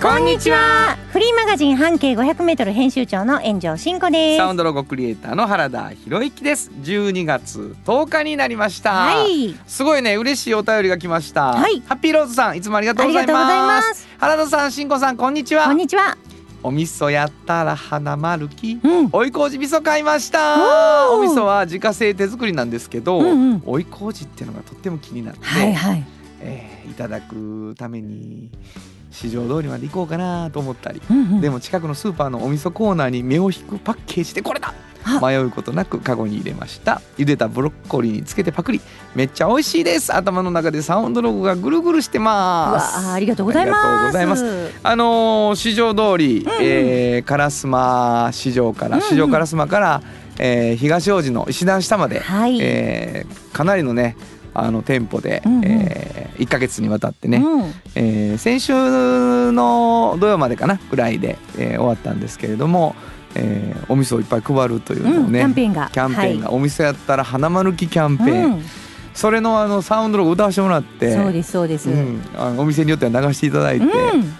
こんにちは。フリーマガジン半径500メートル編集長の炎上真子です。サウンドロゴクリエイターの原田博之です。12月10日になりました。はい。すごいね嬉しいお便りが来ました、はい。ハッピーローズさんいつもありがとうございます。ありがとうございます。原田さんしんこさんこんにちは。こんにちは。お味噌やったら花丸きうん。追い麹味噌買いました。お味噌は自家製手作りなんですけど、うんうん。追い麹っていうのがとっても気になって、はいはい。えーいただくために市場通りまで行こうかなと思ったり、うん。うん。でも近くのスーパーのお味噌コーナーに目を引くパッケージでこれだ。あ。迷うことなくカゴに入れました。茹でたブロッコリーにつけてパクリ。めっちゃ美味しいです。頭の中でサウンドロゴがぐるぐるしてうます。わあありがとうございます。ありがとうございます。あのー市場通り、えー烏丸市場から、うんうん。市場烏丸から、えー東大路の石段下まで、はい。えーかなりのねあの店舗で、うんうんえ1ヶ月にわたってね、うん。えー先週の土曜までかなぐらいで、えー終わったんですけれども、えーお味噌をいっぱい配るというのをうん。ね、キャンペーンが。キャンペーンが、お店やったら花丸きキャンペはいーン、うんそれのあのサウンドロゴ歌わせてもらってそうですそうです。うん、あのお店によっては流していただいて、うん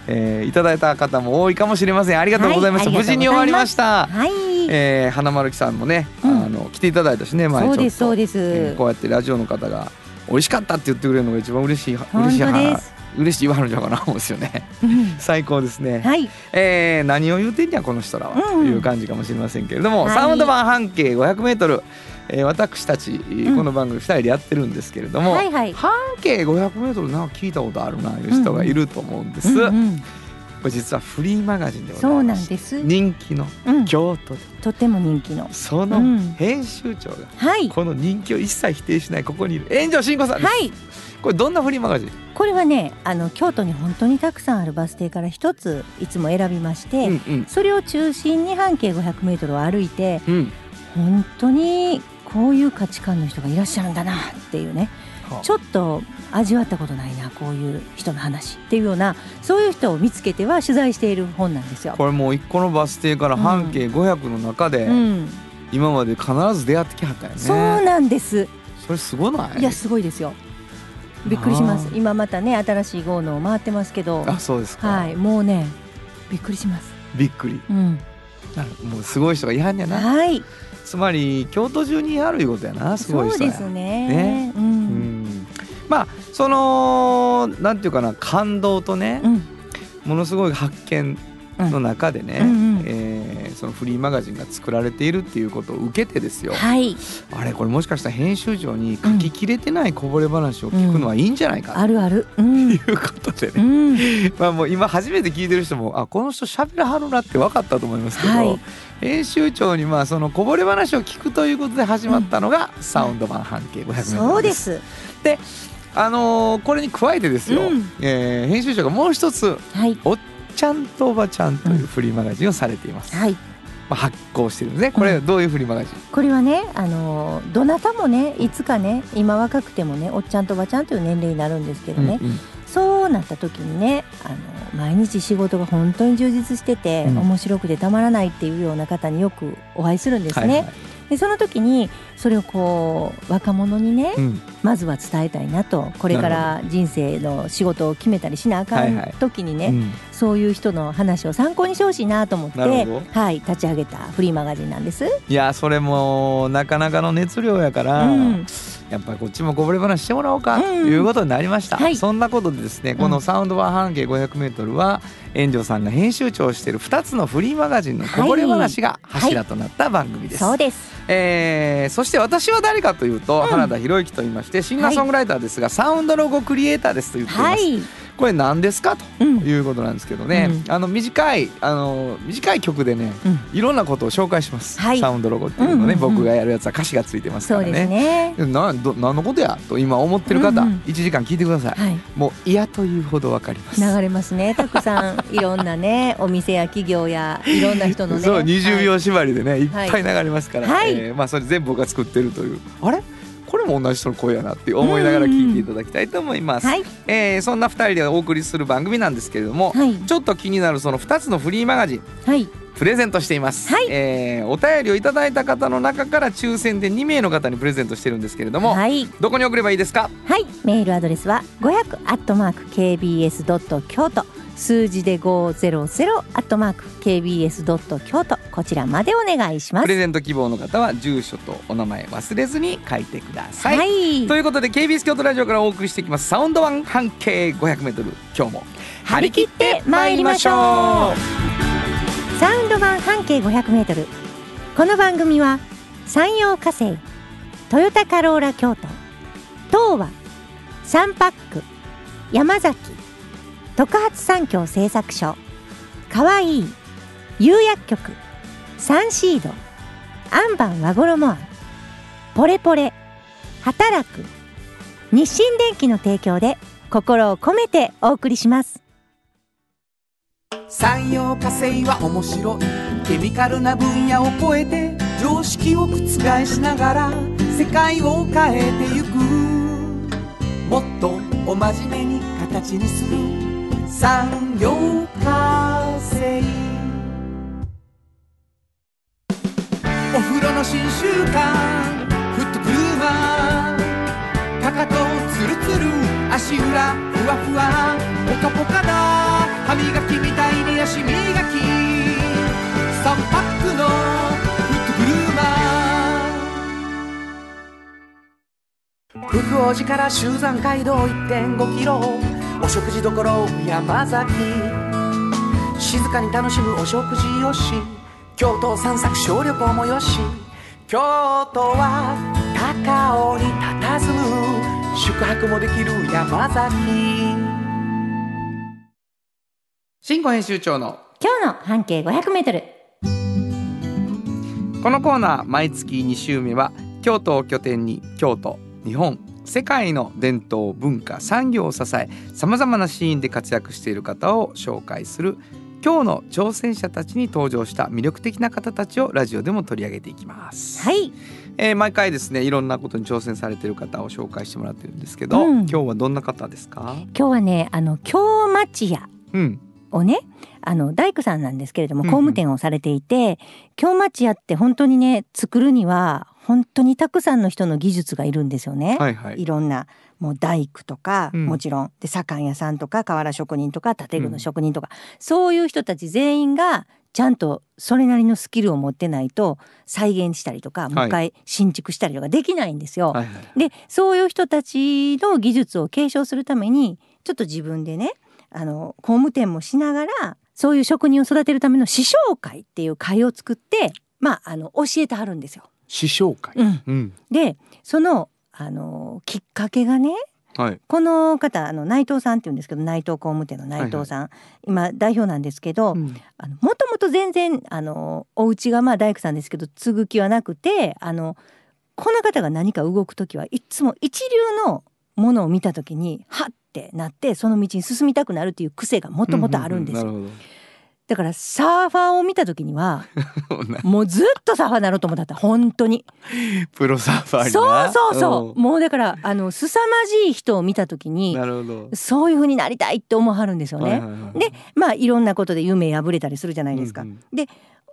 えーいただいた方も多いかもしれませんありがとうございました、はい無事に終わりました、はい。えー花丸木さんもね、うんあの来ていただいたしね前ちょっと。そうですこうやってラジオの方が美味しかったって言ってくれるのが一番嬉しい本嬉しい。嬉しい言わはるんじゃうかな思うんですよね。うん。最高ですね、はい。えー何を言うてんやこの人らは、うんという感じかもしれませんけれども、はい。サウンド版半径 500m、えー私たち、ん。この番組2人でやってるんですけれども、はいはい。半径 500m なんか聞いたことあるないう人がいると思うんです、うんうんこれ実はフリーマガジンでございうますんです。人気のうん。京都でとっても人気の。そのうん編集長がはい。この人気を一切否定しないここにいる炎上真子さんです、はい。これどんなフリーマガジン、これはね、あの京都に本当にたくさんあるバス停から一ついつも選びまして、うんうんそれを中心に半径500メートルを歩いて、うん本当にこういう価値観の人がいらっしゃるんだなっていうね、はあちょっと味わったことないなこういう人の話っていうようなそういう人を見つけては取材している本なんですよ。これもう一個のバス停から半径500の中で、うん、今まで必ず出会ってきはったよね。そうなんです。それすごない？いやすごいですよ。びっくりします。今またね新しい号のを回ってますけど、あそうですか、はいもうねびっくりします。びっくり。うん、なもうすごい人がいはんやな。はい。つまり京都中にあるいうことやなすごい人や。そうですね。ね。う。うんんまあそのなんていうかな感動とね、うん。ものすごい発見の中でね、うんうんえーそのフリーマガジンが作られているっていうことを受けてですよ、はい。あれこれもしかしたら編集長に書ききれてないこぼれ話を聞くのはいいんじゃないかあるある。うとん。いうことでうね、ん。まあもう今初めて聞いてる人もあこの人喋らはるなって分かったと思いますけど、はい編集長にまあそのこぼれ話を聞くということで始まったのが、サウンド版半径 500m です。そうです。あのーこれに加えてですよ、うんえー編集長がもう一つはい。「ちゃんとおばちゃん」というフリーマガジンをされています。はい。まあ、発行してるんですねこれうんどういうフリーマガジン、これはね、あのどなたもね、いつかね、今若くてもね、おっちゃんとおばちゃんという年齢になるんですけどね。うんうんそうなった時にね、あの毎日仕事が本当に充実してて、うん面白くてたまらないっていうような方によくお会いするんですね。はいはいでその時にそれをこう若者にね、うん。まずは伝えたいなとこれから人生の仕事を決めたりしなあかんはいはい。時にね、うん。そういう人の話を参考にしてほしいなと思ってはい立ち上げたフリーマガジンなんです。いやそれもなかなかの熱量やから、うん。やっぱりこっちもこぼれ話してもらおうかとうん。いうことになりました、はい。そんなことでですねこのサウンド版半径 500m は炎上さんが編集長をしている2つのフリーマガジンのこぼれ話が柱となった番組です、そうです。えーそして私は誰かというと、うん原田博之と言いましてシンガーソングライターですが、サウンドロゴクリエイターですと言っています、はい。これ何ですか？とうん。いうことなんですけどね、うん。あの短いあの短い曲でねうん。いろんなことを紹介します、はい。サウンドロゴっていうのね、うんうんうん。僕がやるやつは歌詞がついてますからね。ね。など何のことやと今思ってる方、うんうん。1時間聞いてください、はい。もう嫌というほどわかります。流れますね。たくさん いろんなねお店や企業やいろんな人のね。そう20はい。秒縛りでね、い、っぱい。流れますから、はい。えーまあそれ全部僕が作ってるという。あれ？これも同じ人の声やなって思いながら聞いていただきたいと思います、はい。えーそんな2人でお送りする番組なんですけれども、はい。ちょっと気になるその2つのフリーマガジンはい。プレゼントしています、はい。えーお便りをいただいた方の中から抽選で2名の方にプレゼントしてるんですけれども、はい。どこに送ればいいですか？はい。メールアドレスは500アットマーク KBS ドット京都数字で500アットマーク KBS ドット京都。こちらまでお願いします。プレゼント希望の方は住所とお名前忘れずに書いてください、はい。ということで KBS 京都ラジオからお送りしていきます。サウンドワン半径 500m 今日も張り切って参りましょう。サウンド版半径500メートル。この番組は山陽火星トヨタカローラ京都東和サンパック山崎特発産業製作所。かわい。い釉薬局。サンシード。アンバン和衣庵。ポレポレ。働く。日清電機の提供で心を込めてお送りします。産業化成は面白い。ケミカルな分野を超えて常識を覆しながら世界を変えてゆく。もっとお真面目に形にする。産業化成お風呂の新習慣フットブルーマーかかとツルツル足裏ふわふわ。ポカポカだ歯磨きみたいに足磨き。3パックのフットブルーマー福王寺から集山街道1.5キロ。お食事処山崎。静かに楽しむお食事よし。京都散策小旅行もよし。京都は高尾に佇む。宿泊もできる山崎。新語編集長の今日の半径500メートル。このコーナー毎月2週目は京都を拠点に京都日本世界の伝統文化産業を支えさまざまなシーンで活躍している方を紹介する今日の挑戦者たちに登場した魅力的な方たちをラジオでも取り上げていきます。はいえー毎回ですねいろんなことに挑戦されている方を紹介してもらってるんですけど、うん今日はどんな方ですか？今日はねあの京町屋うんをねあの大工さんなんですけれどもうんうん工務店をされていて、京町屋って本当にね作るには本当にたくさんの人の技術がいるんですよね。はいはい。いろんなもう大工とか、うん。もちろん。で左官屋さんとか瓦職人とか建具の職人とか、そういう人たち全員がちゃんとそれなりのスキルを持ってないと再現したりとかもう一回新築したりとかできないんですよ。はいはい。でそういう人たちの技術を継承するためにちょっと自分でねあの工務店もしながらそういう職人を育てるための師匠会っていう会を作ってまああの教えてはるんですよ。師匠会。でそのあのきっかけがねはい。この方あの内藤さんって言うんですけど内藤工務店の内藤さん、今代表なんですけどうん。あのもともと全然あのお家がまあ大工さんですけど継ぐ気はなくてあのこの方が何か動く時はいつも一流のものを見た時にはってなってその道に進みたくなるっていう癖がもともとあるんですよ、うううだからサーファーを見た時には もうずっとサーファーになろうと思った。本当に。プロサーファーにそうなそうそう。もうだからあの凄まじい人を見た時うんになるほど。そういう風になりたいって思わはるんですよね、でまあいろんなことで夢破れたりするじゃないですか、うんうん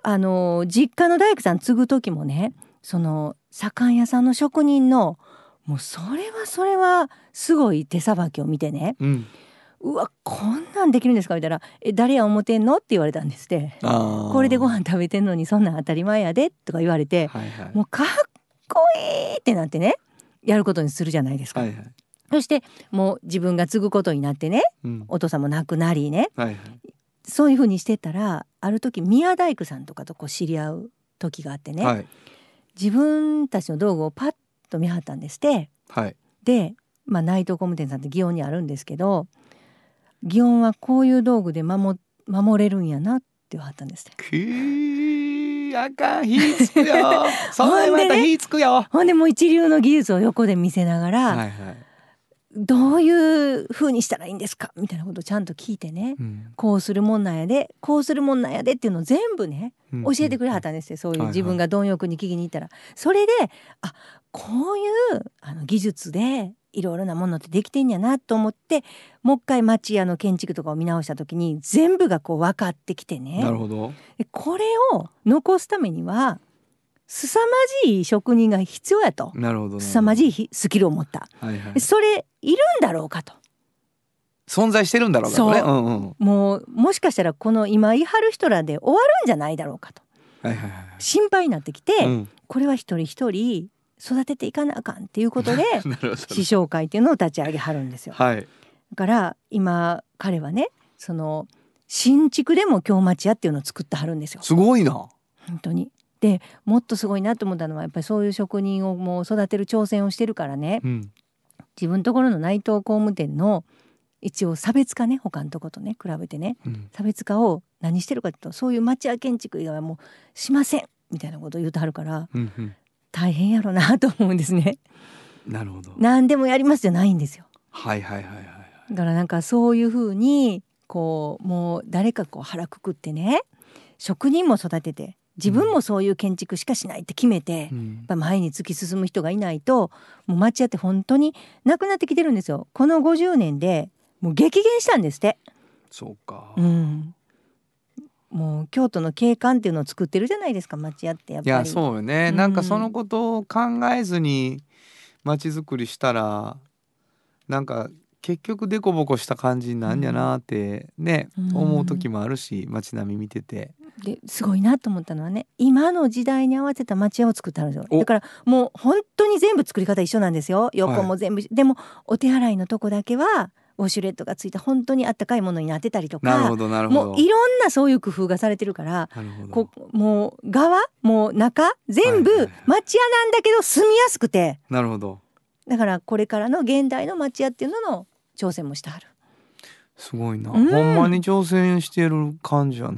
あの実家の大工さん継ぐ時もねその左官屋さんの職人のもうそれはそれはすごい手さばきを見てね。うん。うわこんなんできるんですか？みたいな「え誰や思てんの?」って言われたんですってこれでご飯食べてんのにそんなん当たり前やでとか言われてはいはい。もうかっこいいってなってねやることにするじゃないですか、はいはい。そしてもう自分が継ぐことになってねうん。お父さんも亡くなりねはいはい。そういうふうにしてたらある時宮大工さんとかとこう知り合う時があってね、はい自分たちの道具をパッと見張ったんですってはい。で、まあ、内藤工務店さんって祇園にあるんですけど祇園はこういう道具で守守れるんやなって言わはったんですあかん火つくよ。それまた火つくよ。はほんでもう一流の技術を横で見せながら、いはい、どういう風にしたらいいんですか？みたいなことをちゃんと聞いてね。うん。こうするもんなんやでこうするもんなんやでっていうのを全部ねうん。教えてくれはったんですよ。そういうはいはい。自分が貪欲に聞きに行ったら。それであこういうあの技術でいろいろなものってできてんやなと思ってもう一回町屋の建築とかを見直した時に全部がこう分かってきてね。なるほど。でこれを残すためには凄まじい職人が必要やと。なるほど凄まじい、スキルを持った。はいはい。で、それいるんだろうかと。存在してるんだろうかとねそう。うんうん。もうもしかしたらこの今言い張る人らで終わるんじゃないだろうかと。はいはいはい。心配になってきて、うん。これは一人一人育てていかなあかんっていうことで 師匠会っていうのを立ち上げはるんですよ。はい。だから今彼はねその新築でも京町屋っていうのを作ってはるんですよ。すごいな。本当に。でもっとすごいなと思ったのはやっぱりそういう職人をもう育てる挑戦をしてるからねうん。自分のところの内藤工務店の一応差別化ね他のとことね比べてねうん。差別化を何してるかというとそういう町屋建築以外はもうしませんみたいなことを言うてはるからうんうん大変やろなと思うんですね。なるほど何でもやりますじゃないんですよ。はいはいはいはいだからなんかそういうふうにこうもう誰かこう腹くくってね職人も育てて自分もそういう建築しかしないって決めて、やっうんぱ前に突き進む人がいないともう町屋って本当になくなってきてるんですよ。この50年でもう激減したんですって。そうか、うん、もう京都の景観っていうのを作ってるじゃないですか町屋ってやっぱり。いやそうよね、うん。なんかそのことを考えずに街づくりしたらなんか結局デコボコした感じになんやなってね、うん。思う時もあるし街並み見てて。ですごいなと思ったのはね今の時代に合わせた町屋を作ってあるんですよ。お。だからもう本当に全部作り方一緒なんですよ。横も全部、でもお手洗いのとこだけはウォシュレットがついた本当にあったかいものになってたりとかなるほどなるほど。もういろんなそういう工夫がされてるからなるほど。こもう側もう中全部はいはいはい。町屋なんだけど住みやすくて。なるほど。だからこれからの現代の町屋っていうのの挑戦もしてはる。すごいな、うん。ほんまに挑戦してる感じやな。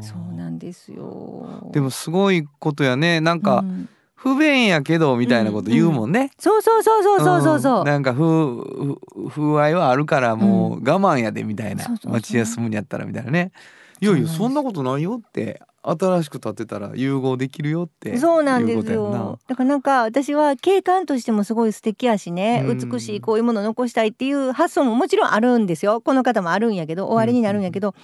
そうなんですよ。でもすごいことやね。なんかうん不便やけどみたいなこと言うもんね、そうそうそうそうそうそうそう、ん。なんか風風風合いはあるからもう我慢やでみたいな、そう町休むんやったらみたいなね。いやいやそんなことないよって新しく建てたら融合できるよってそうなんですよ。だからなんか私は景観としてもすごい素敵やしね、うん。美しいこういうものを残したいっていう発想ももちろんあるんですよ。この方もあるんやけど、終わりになるんやけど、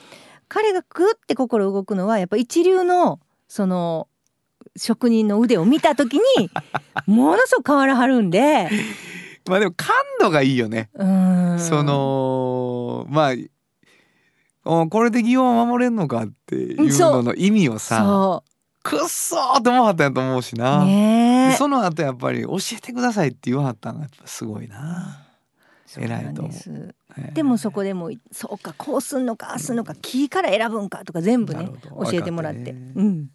彼がグって心動くのはやっぱ一流のその職人の腕を見た時に ものすごく変わらはるんで、まあでも感度がいいよね、そのまあおこれで祇園を守れんのかっていうのの意味をさそくっそーと思わはったんやと思うしな、うねその後やっぱり教えてくださいって言わはったのがやっぱすごいな、偉いと思う。でもそこでもそうかこうすんのかああすんのか木から選ぶんかとか全部ね教えてもらって。うん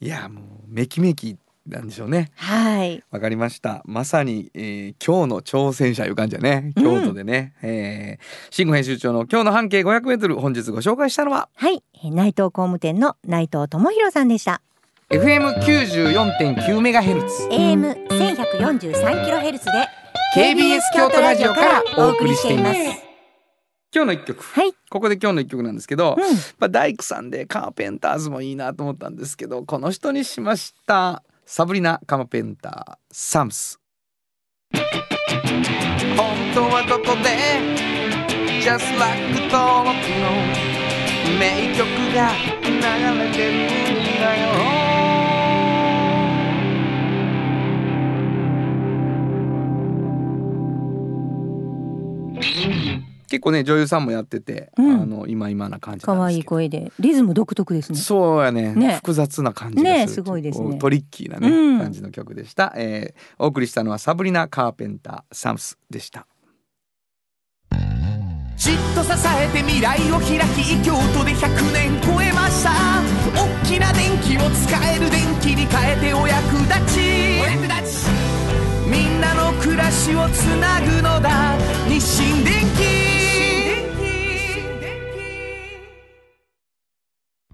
いやもうめきめきなんでしょうね。はい。わかりました。まさに、えー今日の挑戦者いう感じやね。京都でね、えー新語編集長の今日の半径 500m 本日ご紹介したのは？はい、えー内藤工務店の内藤智博さんでした。FM94.9 メガヘルツ。AM 千百四十三キロヘルツで KBS 京都ラジオからお送りしています今日の一曲。はい、ここで今日の一曲なんですけど、うん、まあ、大工さんでカーペンターズもいいなと思ったんですけどこの人にしましたサブリナ・カーペンターサムス。本当はここで Just like 登録の名曲が流れてるんだよ結構ね女優さんもやってて、うん。あの今今な感じ可愛い声で。リズム独特ですね。そうやね。ね。複雑な感じがする。ねすごいですね。トリッキーなね、うん。感じの曲でした、えーお送りしたのはサブリナ・カーペンター・サムスでした。じっと支えて未来を開き京都で100年超えました。大きな電気を使える電気に変えてお役立ち。お役立ち。みんなの暮らしをつなぐのだ。日清電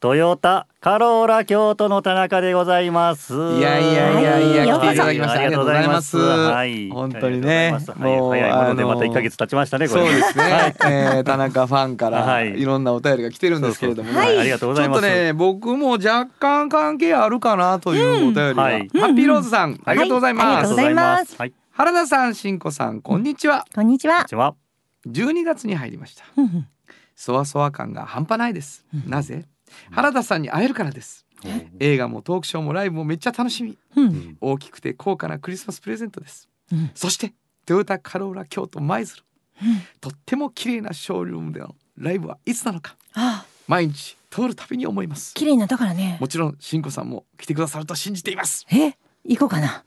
トヨタカローラ京都の田中でございます。いやいやいやいや、はい来ていただきました。ありがとうございます。はい、本当にねありがとうはい、早いものでまた一ヶ月経ちましたね。これそうですね。はいえー田中ファンからはいいろんなお便りが来てるんですけれどもね。はいありがとうございます。ちょっとね、僕も若干関係あるかなというお便りが、うんはいハッピーローズさん、ありがとうございはいありがます。とうございますはい、こ原田さん、しんこさん、こんにちは。こんにちはんにちは。12月に入りました。そわそわ感が半端ないです。なぜ？原田さんに会えるからです。映画もトークショーもライブもめっちゃ楽しみ。うん。大きくて高価なクリスマスプレゼントです、うん。そしてトヨタカローラ京都舞鶴、とっても綺麗なショールームでのライブはいつなのか。あ毎日通るたびに思います。綺麗なだからね。もちろんしんこさんも来てくださると信じています。え？行こうかな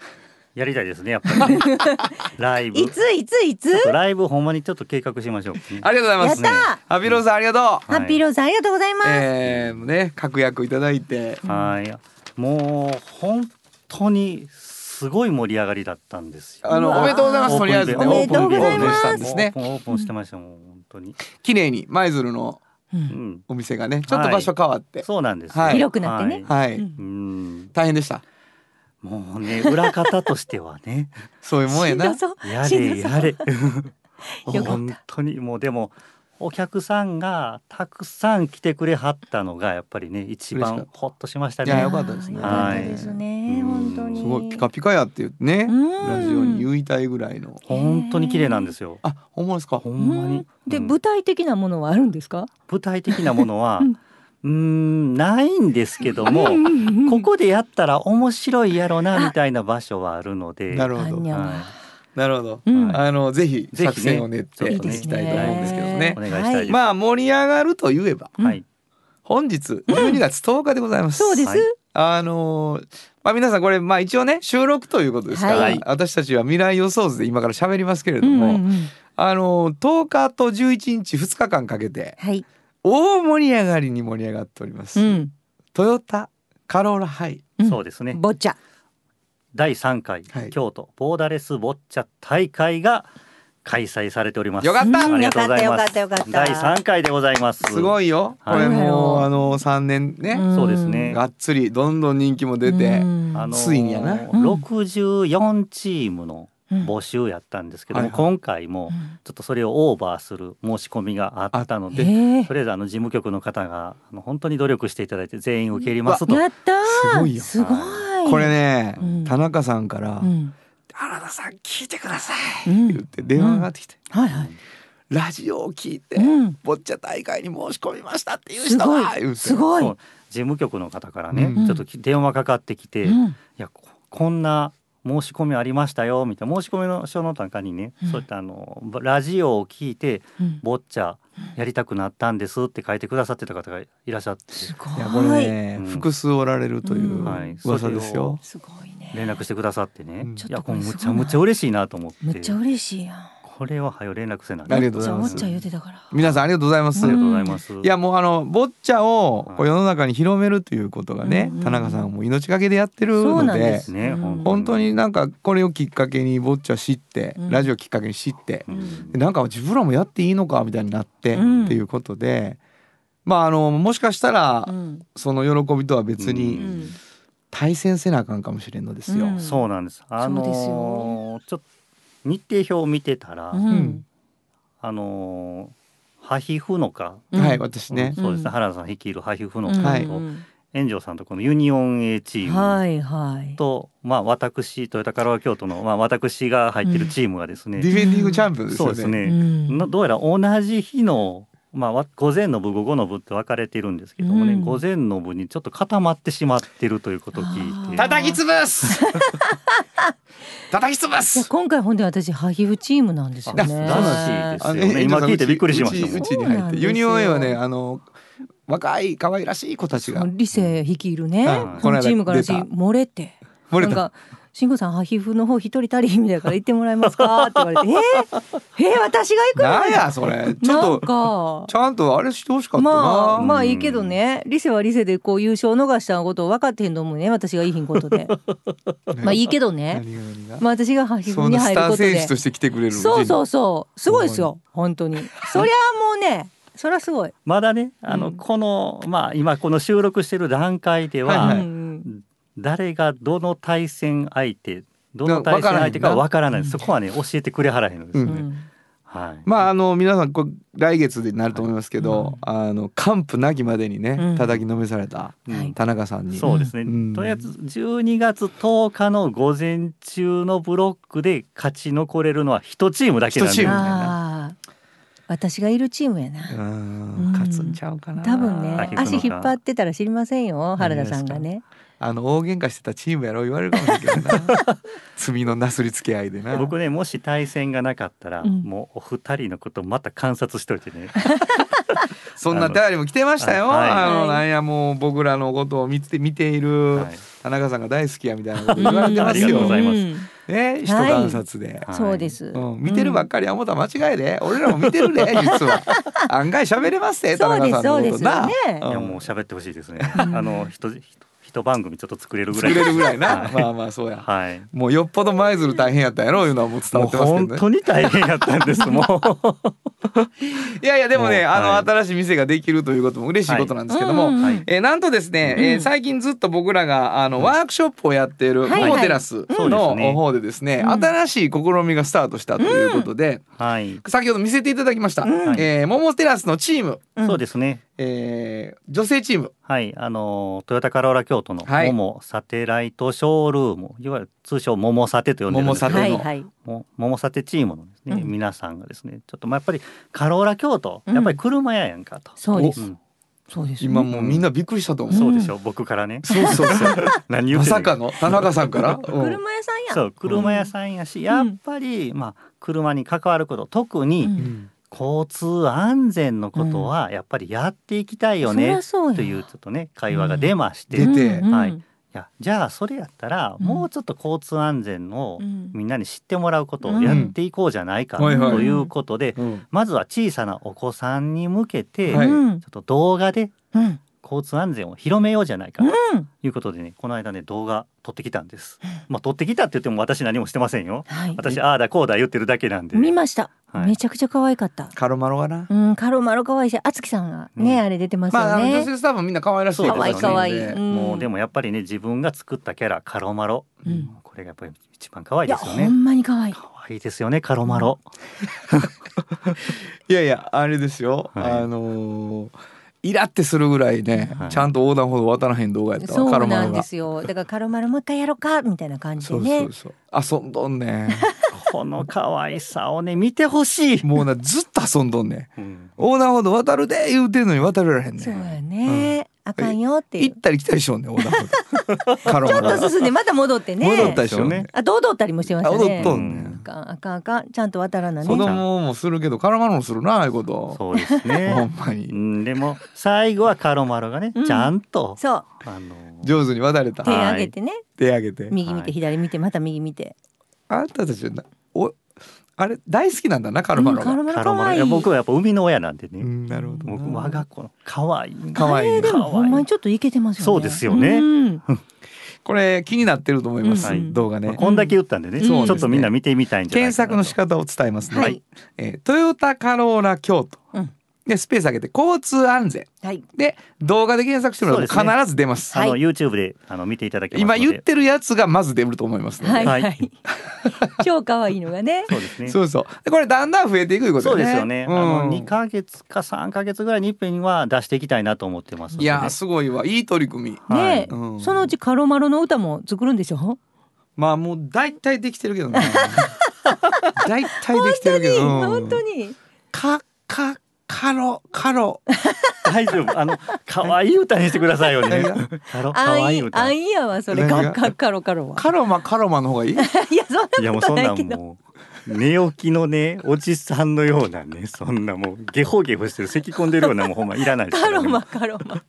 やりたいですね、やっぱりね。ライブ。いついついつ？ライブほんまにちょっと計画しましょう。ありがとうございます。やったハッピーローズさんありがとう、はいハッピーローズありがとうございます、えー、ね確約いただいて。はい、もう本当にすごい盛り上がりだったんですよ。あのおめでとうございますとりあえずね。おめでとうございます。オープンしたんですね。オープンオープンしてましたもん、本当に。綺麗に舞鶴のううん。ん、お店がねちょっと場所変わって。そうなんですよ。はい。広くなってね。はい、はいうん、大変でしたもうね、裏方としてはね、そういうもんやな。やれやれ。本当にもうでもお客さんがたくさん来てくれはったのがやっぱりね一番ほっとしましたいやねよかったですね。あーよかったですね、はい本当に。すごいピカピカやって言ってね。うん。ラジオに言いたいぐらいの。本当に綺麗なんですよ。あほんまですか？ほんまに。で、うん。舞台的なものはあるんですか？舞台的なものはうんうーんないんですけどもここでやったら面白いやろなみたいな場所はあるので。なるほど。はなるほど、うん。あのぜひ作戦を練っていきたいと思うんですけどね。お願いしたいです、まあ盛り上がるといえばい、はい。本日12月10日でございます、そうです。はい。あのーまあ皆さんこれまあ一応ね収録ということですから、はい。私たちは未来予想図で今から喋りますけれどうんも、うんうん。あのー10日と11日2日間かけてはい大盛り上がりに盛り上がっております、うん。トヨタカローラハイ。うん。そうですね。ボッチャ。第3回、はい。京都ボーダレスボッチャ大会が開催されております。よかった。ありがとうございよかますったよかったよかった。第3回でございます。すごいよ。これはいもうあの3年ね、んそうですね。がっつりどんどん人気も出て、うん。あのついにやな。うん。64チームの募集やったんですけども、はいはい。今回もちょっとそれをオーバーする申し込みがあったので、とりあえずあの事務局の方があの本当に努力していただいて全員受け入れますと。やったー。すごいよ。すごい。これね、うん。田中さんからうん。「原田さん聞いてください」うん。言って電話がかかってきて、はいはい。ラジオを聞いて、うん。ボッチャ大会に申し込みましたっていうすごい。人が言うてすごい。事務局の方からね、うんちょっと電話かかってきて、いうん。やここんな申し込みありましたよみたいな申し込みの書の中にね、うん。そういったあのラジオを聞いてうん。ボッチャやりたくなったんですって書いてくださってた方がいらっしゃって。すごい。これね、うん。複数おられるといううん。はい。噂ですよ。すごいね。連絡してくださってね、うん。いやこれむちょっとこれすごい。なちゃむちゃ嬉しいなと思って。めっちゃ嬉しいやん。これははよ連絡せなありがとうございます。ボッチャ言うてたから。皆さんありがとうございます。ありがとうございます、いやもうあのボッチャをはい。こう世の中に広めるということがね、うんうん。田中さんはもう命がけでやってるそうのでなんですね、うん。本当になんかこれをきっかけにボッチャ知って、うん。ラジオきっかけに知ってう、ん。でなんか自分らもやっていいのかみたいになって、うんっていうことでまああのもしかしたらうん。その喜びとは別うにうん。対戦せなあかんかもしれんのですよ。うん。そうなんです。あのーちょっと日程表を見てたら、うん。あのー、ハヒフノカ、うん。はい私ね。そうですね、うん。原田さん率いるハヒフノうん。カはいと、うん。炎上さんとこのユニオン A チーム、はいはい。と、まあ、私トヨタカローラ京都の、まあ、私が入ってるチームがですね、ディフェンディングチャンピオンですよね。そうですね、うん。のどうやら同じ日の、まあわ、午前の部午後の部って分かれてるんですけどもね、うん。午前の部にちょっと固まってしまってるということを聞いて。叩き潰す！叩き潰す！今回ほんで私ハヒフチームなんですよね。あらしいですあよね。今聞いてびっくりしましたうちうちに入ってユニオン A はねあの若い可愛らしい子たちが。理性率いるね、うん。このチームからしこの間漏れて。漏れた。なんか慎吾さんハヒフの方一人足りんみたいだから行ってもらえますか？って言われて。えー、えー、私が行くの？なんやそれ。ちょっとか。ちゃんとあれしてほしかったな、まあまあうんいいけどね。リセはリセでこう優勝逃したことを分かってへんと思うね私がいいひんことで まあいいけどね。まあ私がハヒフに入ることで。ター選手として来てくれる。そうそううそう。すごいですよ本当に。そりゃもうねそりゃすごい。まだねあの、うん。この、まあ、今この収録してる段階では、はいはい。うん誰がどの対戦相手どの対戦相手かわからな。い。そこはね教えてくれはらへんのですよね。うん。はい。まああの皆さんこれ来月でなると思いますけど、あの完膚なきまでにね、うん。叩きのめされたはい。田中さんに、そうですね、うん。とりあえず12月10日の午前中のブロックで勝ち残れるのは一チームだけなんで。一チームああ私がいるチームやな。うん勝つんちゃうかな。多分ね足引っ張ってたら知りませんよ原田さんがねあの大喧嘩してたチームやろ言われるかもしれんけどな。罪のなすりつけ合いでな。僕ねもし対戦がなかったら、うん。もうお二人のことまた観察しといてね。そんな便りも来てましたよ。あ,、はい。のはい。なんやもう僕らのことを見て見ているはい。田中さんが大好きやみたいなこと言われてますありがとうよございます。うん。ね人観察で、はい。そうです。うん、見てるばっかりは思ったら間違いで、俺らも見てるで 実は。案外喋れますね田中さんのことな。そうですよね。いやんもう喋ってほしいですね。あの一一番組ちょっと作れるぐらい。作れるぐらいな？はい。まあまあそうや。はい。もうよっぽど舞鶴大変やったんやろいうのはもう伝わってますけどね。本当に大変やったんですもう。いやいやでもねあの、はい。新しい店ができるということも嬉しいことなんですけども、うん。うんうんはい。えーなんとですね、えー最近ずっと僕らがあのワークショップをやっているはい。モモテラスの方でですね、うん。新しい試みがスタートしたということで、はい、先ほど見せていただきました、はい。えーモモテラスのチーム、うんそうですねえー女性チーム。はいあのトヨタカローラ京都のはい。モモサテライトショールーム、い、わゆる通称モモサテと呼んでるんですけどモモサテの。はいはい。もモモサテチームのですね、うん。皆さんがですねちょっとまあやっぱりカローラ京都、うん。やっぱり車屋やんかと。そうです。ん。そうです今もうみんなびっくりしたと思う、そうでしょ、僕からね。そうそうそう。何言まさかの田中さんから、うん車屋さんや。そう車屋さんやし、やっぱり、まあ車に関わること特に、うんうん交通安全のことはやっぱりやっていきたいよねうや。というちょっとね会話が出まして、出いて。うん。うんはい。やじゃあそれやったらうん。もうちょっと交通安全をうん。みんなに知ってもらうことをやっていこうじゃないかということでうん。まずは小さなお子さんに向けてちはい。ょうん。っと動画でうん交通安全を広めようじゃないかうとん。いうことでねこの間ね動画撮ってきたんです。まあ撮ってきたって言っても私何もしてませんよ。はい。私ああだこうだ言ってるだけなんで。見ました。はい。めちゃくちゃ可愛かった。カロマロがな、うんカロマロ可愛いしあつきさんがねあれ出てますまああの女よね性スタッフもみんな可愛らしい可愛い可愛い。うん。もうでもやっぱりね自分が作ったキャラカロマロ、うん。これがやっぱり一番可愛いですよね。ほんまに可愛い。可愛いですよねカロマロ、いやいやあれですよ、はい。あのーイラってするぐらいね、はい。ちゃんと横断歩道渡らへん動画やったそうなんですよ。だからカロマロもう一回やろうかみたいな感じそうでね。そうそう遊んどんね この可愛さをね見てほしい、もうなずっと遊んどんねうん。横断歩道渡るで言うてんのに渡られへんねそうやねあかんよっていう。行ったり来たりしようね横断歩道。カロマちょロっと進んでまた戻ってね。戻ったりしようね。ねあと踊ったりもしてましたあ踊ねっとんね。あかんあかん。あかんちゃんと渡らなね。子供もするけどカロマロもするなああいうこと。そうです ほねんまに。うんでも最後はカロマロがね、うん。ちゃんとそう。あの上手に渡れた。手上げてね。手上げて。右見てはい左見てまた右見て。あんたたちおあれ大好きなんだなカロマロが、うんカロマロカロマロ可愛い。いや僕はやっぱ生みの親なんでね、うんなるほどな。僕我が子の。可愛い可愛いあれでもほんまにちょっといけてますよね。そうですよね。うん。これ気になってると思います、うん。はい。動画ね、まあこんだけ言ったんでね、うん。ちょっとみんな見てみたいんじゃないかなと。検索の仕方を伝えますね、はい。えートヨタカローラ京都、うんでスペース上げて交通安全。はい。で動画で検索してもらうと必ず出ます。あの、はい YouTube であの見ていただけますので。今言ってるやつがまず出ると思いますので、はい。ははい。い 超可愛いのがね。そうですね。そうそう。でこれだんだん増えていくいうことそうねですよね、うん。あの2ヶ月か3ヶ月ぐらいに一遍は出していきたいなと思ってますね、いやすごいわ。いい取り組み。はい。ねえ、うん。そのうちカロマロの歌も作るんでしょ？まあもう大体できてるけどね。大体できてるけど。うん。本当に。かかカロカロ。大丈夫。あの可愛い歌にしてくださいよね。何が？可愛い歌。あんいやわそれ。カッカカロカロは。カロマカロマの方がいい？いやそんないやもうことそんなけどないんもう寝起きのねおじさんのようなねそんなもうゲホゲホしてる咳込んでるようなもうほんまいらないですから、ね、カロマカロマ。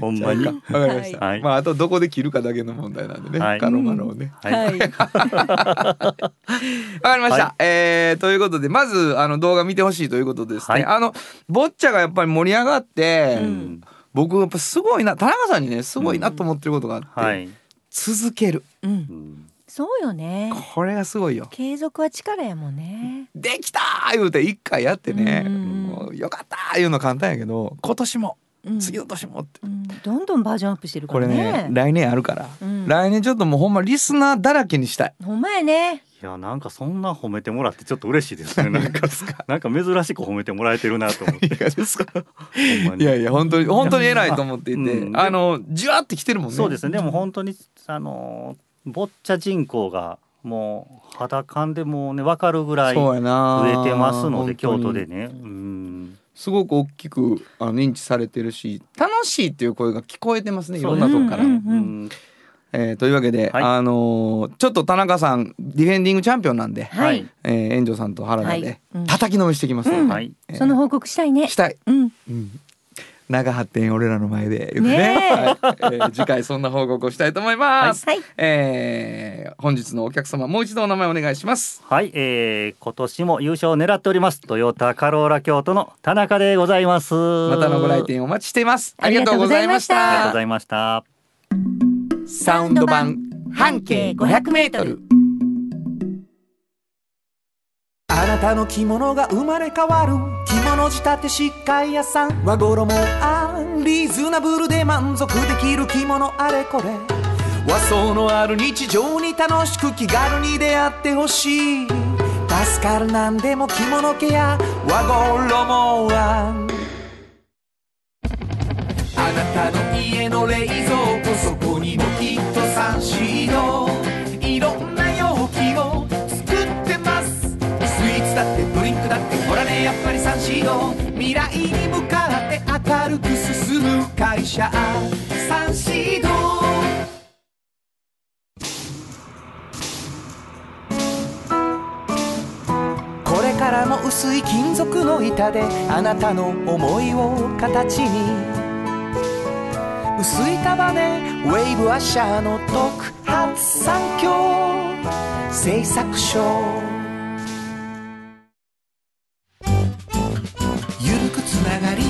ほんまに。わかりました、はい。まああとどこで切るかだけの問題なんでね、はい。カロマロをね。はい、はい。わかりました、はい。えーということでまずあの動画見てほしいということですね、はい。あのボッチャがやっぱり盛り上がって、うん。僕やっぱすごいな田中さんにねすごいなと思ってることがあって、はい、続ける。うん。うんそうよね。これがすごいよ。継続は力やもんね。できたー言うて一回やってね、うん。もうよかったー言うの簡単やけど今年もうん。次の年もって、うん。どんどんバージョンアップしてるかこれらね。ね来年あるから、うん。来年ちょっともうほんまリスナーだらけにしたい。ほんまやね。いやなんかそんな褒めてもらってちょっと嬉しいですね。なんかなんか珍しく褒めてもらえてるなと思って。いやいや本当に本当に偉いと思っていて、うん。あのじわってきてるもんね。そうですね。でも本当にあのボッチャ人口がもう肌感でもうね分かるぐらいそう増やな。えてますので京都でね。うん。すごく大きくあの認知されてるし楽しいっていう声が聞こえてますねいろんなとこから。うんうんえーというわけで、はい。あのーちょっと田中さんディフェンディングチャンピオンなんで、はい。えー、炎上さんと原田ではい。うん。叩きのめしてきますうん。はい。えーその報告したいね。したい。うん。うん長発展俺らの前で、ね。え。はい。えー次回そんな報告をしたいと思います。はい。えー本日のお客様もう一度お名前お願いします。はい、えー、今年も優勝を狙っております。トヨタカローラ京都の田中でございます。またのご来店お待ちしています。あありがとうございました。ありがとうございました。サウンド版半径500メートル。あなたの着物が生まれ変わる。着物仕立て疾患屋さん。和衣あんリーズナブルで満足できる着物あれこれ。和装のある日常に楽しく気軽に出会ってほしい。助かるなんでも着物ケア和衣あん。あなたの家の冷蔵庫そこにもきっとサンシードやっぱりサンシード未来に向かって明るく進む会社。サンシードこれからも薄い金属の板であなたの思いを形に。薄い束ねウェーブアッシャーの特発産業製作所。るくつながり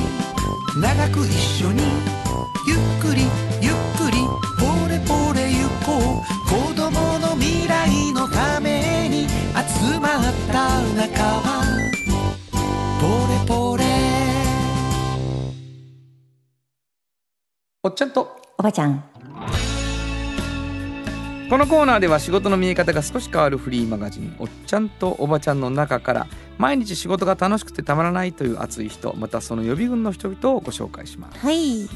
長く一緒にゆっくりゆっくりポレポレゆこう。子供の未来のために集まった仲はポレポレ。おっちゃんと。おばちゃん。このコーナーでは仕事の見え方が少し変わるフリーマガジン「おっちゃんとおばちゃん」の中から毎日仕事が楽しくてたまらないという熱い人またその予備軍の人々をご紹介します。はい。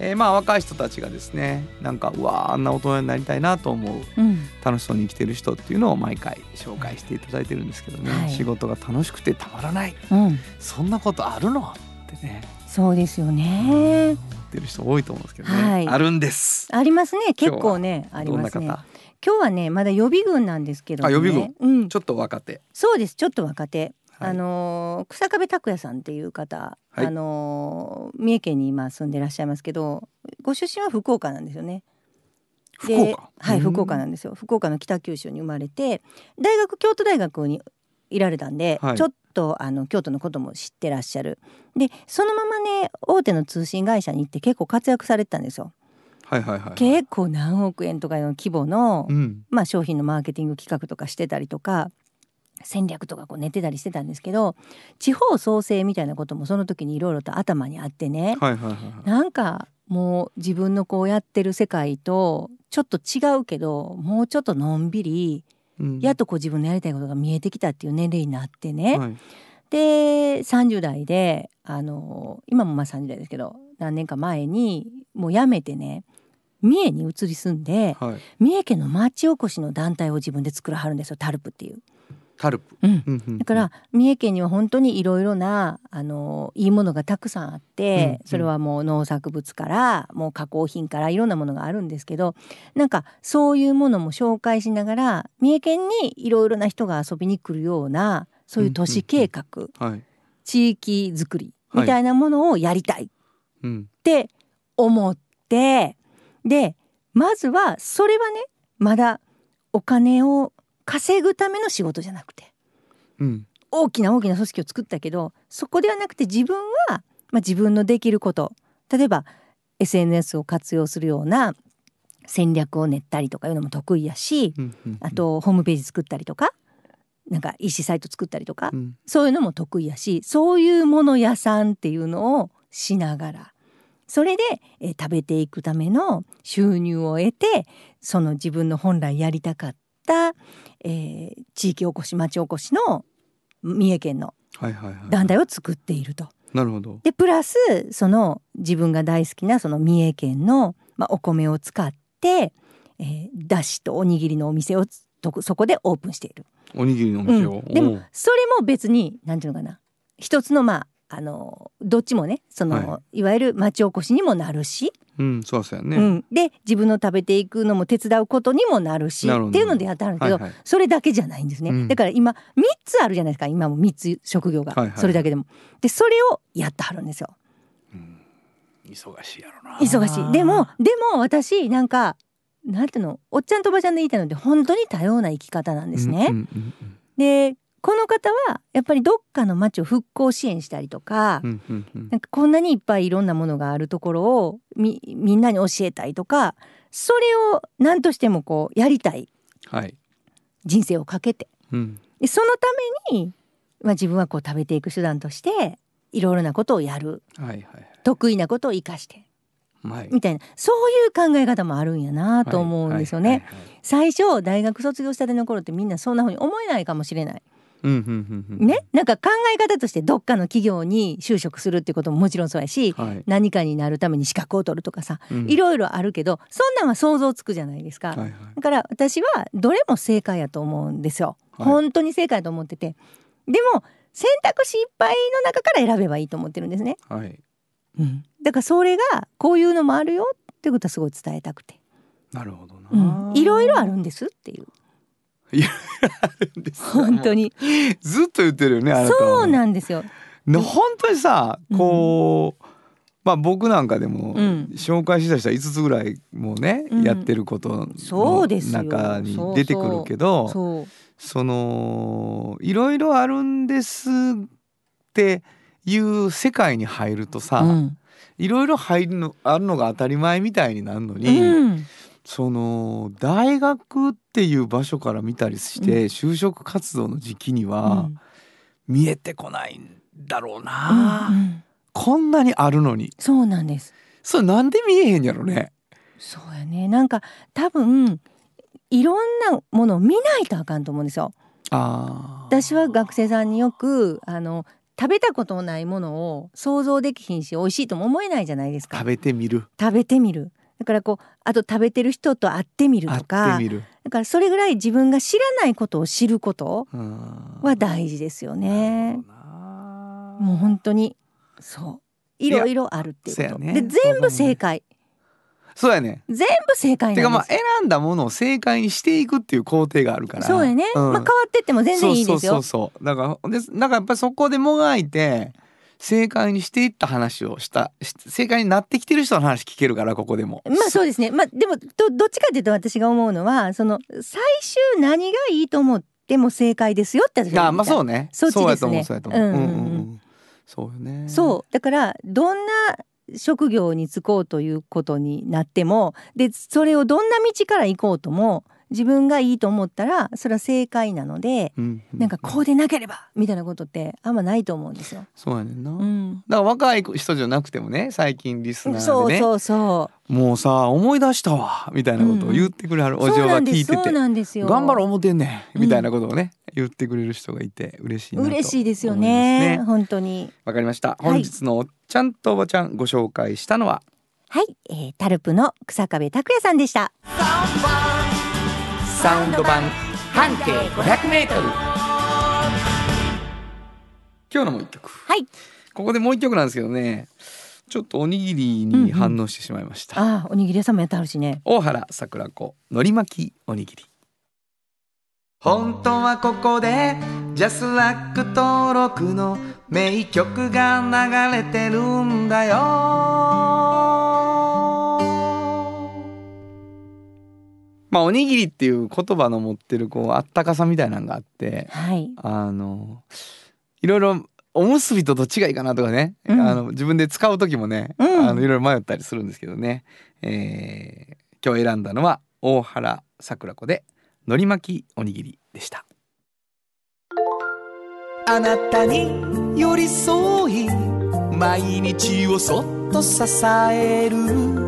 えーまあ若い人たちがですねなんかうわーあんな大人になりたいなと思ううん。楽しそうに生きてる人っていうのを毎回紹介していただいてるんですけどね、はい。仕事が楽しくてたまらない。うん。そんなことあるの？ってね。そうですよね。思ってる人多いと思うんですけどね、はい。あるんです。ありますね。結構ねありどんなますね。方今日はねまだ予備軍なんですけど、ね、あ予備軍。うん。ちょっと若手。そうです。ちょっと若手、はい。あのー草壁拓也さんっていう方、はい。あのー三重県に今住んでらっしゃいますけどご出身は福岡なんですよね。福岡？はいうん。福岡なんですよ。福岡の北九州に生まれて大学京都大学にいられたんで、はい。ちょっとあの京都のことも知ってらっしゃる。でそのままね大手の通信会社に行って結構活躍されてたんですよ。はいはいはい。結構何億円とかの規模の、うん。まあ、商品のマーケティング企画とかしてたりとか戦略とかこう寝てたりしてたんですけど地方創生みたいなこともその時にいろいろと頭にあってね、はいはいはいはい。なんかもう自分のこうやってる世界とちょっと違うけどもうちょっとのんびりうん。やっとこう自分のやりたいことが見えてきたっていう年齢になってね、はい。で30代であの今もまあ30代ですけど何年か前にもう辞めてね三重に移り住んではい。三重県の町おこしの団体を自分で作らはるんですよタルプっていう。タルプ。うん。だから三重県には本当にいろいろなあのいいものがたくさんあって、うんうん。それはもう農作物からもう加工品からいろんなものがあるんですけどなんかそういうものも紹介しながら三重県にいろいろな人が遊びに来るようなそういう都市計画、はい。地域づくりみたいなものをやりたい。っうん。て思って、でまずはそれはねまだお金を稼ぐための仕事じゃなくてうん大きな大きな組織を作ったけどそこではなくて自分は、まあ、自分のできること例えば SNS を活用するような戦略を練ったりとかいうのも得意やしうんうんあとホームページ作ったりとかなんか EC サイト作ったりとかうん。そういうのも得意やしそういうもの屋さんっていうのをしながら。それで、えー食べていくための収入を得てその自分の本来やりたかった、えー地域おこし町おこしの三重県の団体を作っていると。なるほど。でプラスその自分が大好きなその三重県の、まあ、お米を使って、えー、だしとおにぎりのお店をつとそこでオープンしている。おにぎりのお店を？うん、でもそれも別に何ていうのかな。一つのまああのどっちもねその、、はい。わゆる町おこしにもなるし、うんそうそうやね。うん、で自分の食べていくのも手伝うことにもなるしっていうのでやってあるんですけど、はいはい。それだけじゃないんですね、うん。だから今3つあるじゃないですか今も3つ職業が、はいはい。それだけでも。でそれをやってはるんですよ。忙しいやろな。忙しい。でもでも私なんかなんていうのおっちゃんとおばちゃんで言いたいのって本当に多様な生き方なんですね。うんうんうん。でこの方はやっぱりどっかの町を復興支援したりとか、うんうんうん。なんかこんなにいっぱいいろんなものがあるところをみみんなに教えたいとかそれを何としてもこうやりたい。はい。人生をかけて。うん。でそのために、まあ、自分はこう食べていく手段としていろいろなことをやる。はいはい得意なことを生かして。はい。みたいな。そういう考え方もあるんやなと思うんですよね。はいはい。最初大学卒業したての頃ってみんなそんな風に思えないかもしれない。ね、なんか考え方としてどっかの企業に就職するってことももちろんそうやし、はい。何かになるために資格を取るとかさ、うん。いろいろあるけどそんなんは想像つくじゃないですか。はいはい。だから私はどれも正解やと思うんですよ。はい。本当に正解やと思ってて。でも選択肢いっぱいの中から選べばいいと思ってるんですね。はい。うん、だからそれがこういうのもあるよってことはすごい伝えたくて、なるほどな。うん、いろいろあるんですっていうです本当に。ずっと言ってるよねあなたはそうなんですよ。ね本当にさこう、まあ僕なんかでもうん。紹介したら5つぐらいもうね、うん。やってることそうですよ。の中に出てくるけどそのいろいろあるんですっていう世界に入るとさ、うん。いろいろ入るのあるのが当たり前みたいになるのに、うんその大学っていう場所から見たりして、就職活動の時期には見えてこないんだろうな、うんうん。こんなにあるのに。そうなんです。それなんで見えへんやろね。そうやね。なんか多分いろんなものを見ないとあかんと思うんですよ。私は学生さんによくあの食べたことのないものを想像できひんし美味しいとも思えないじゃないですか。食べてみる。食べてみるだからこうあと食べてる人と会ってみるとかだからそれぐらい自分が知らないことを知ることはは大事ですよね。もう本当にそう。いろいろあるっていうこと。ね。で全部正解。そうやね。全部正解てかまあ選んだものを正解にしていくっていう工程があるから。そうやね、ん。まあ変わってっても全然いいですよ。そうそうそうそう。だからでなんかやっぱりそこでもがいて正解にしていった話をしたし正解になってきてる人の話聞けるからここでも。まあそうですね。まあでもどどっちかというと私が思うのはその最終何がいいと思っても正解ですよって私あまあそうね。そっちですね。そうやと思うそうやと思う、うんうんうん。そうよね。そう。だからどんな職業に就こうということになってもでそれをどんな道から行こうとも自分がいいと思ったらそれは正解なので、うんなんかこうでなければみたいなことってあんまないと思うんですよ。そうやねんな、うん、だから若い人じゃなくてもね最近リスナーでね。そうそうそう。もうさ思い出したわみたいなことを言ってくれはる、お嬢が聞いてて。そうなんですよ。頑張ろう思ってんねんうん。みたいなことをね、言ってくれる人がいて嬉しいなと嬉しいですよね本当に。わかりました。い。本日のおっちゃんとおばちゃんご紹介したのは。はい、えー、タルプの草壁拓也さんでした。サウンド版半径500メートル。今日のもう一曲。はい。ここでもう一曲なんですけどね。ちょっとおにぎりに反応してしまいました、ああ、おにぎり屋さんもやってあるしね。大原桜子のり巻きおにぎり。本当はここでジャスラック登録の名曲が流れてるんだよまあおにぎりっていう言葉の持ってるこうあったかさみたいなのがあってはい。あのいろいろおむすびとどっちがいいかなとかね、うん。あの自分で使う時もね、うん。あのいろいろ迷ったりするんですけどね、えー今日選んだのは大原桜子でのり巻きおにぎりでした。あなたに寄り添い毎日をそっと支える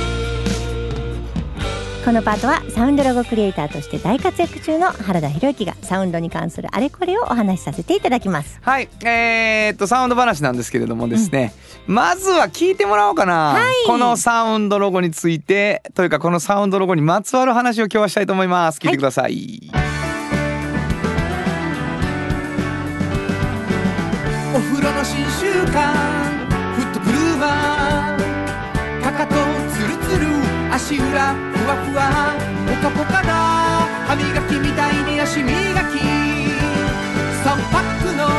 このパートはサウンドロゴクリエイターとして大活躍中の原田博之がサウンドに関するあれこれをお話しさせていただきます。はい。えー、っとサウンド話なんですけれどもですね、まずは聞いてもらおうかな、はい。このサウンドロゴについてというかこのサウンドロゴにまつわる話を今日はしたいと思います。聞いてください。お風呂の新習慣足裏ふわふわポカポカだ。歯磨きみたいに足磨き。3パックのフ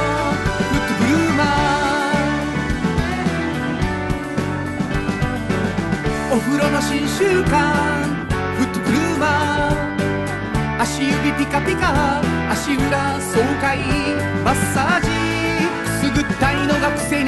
ットグルーマーお風呂の新習慣フットグルーマー足指ピカピカ足裏爽快マッサージ。くすぐったいのが癖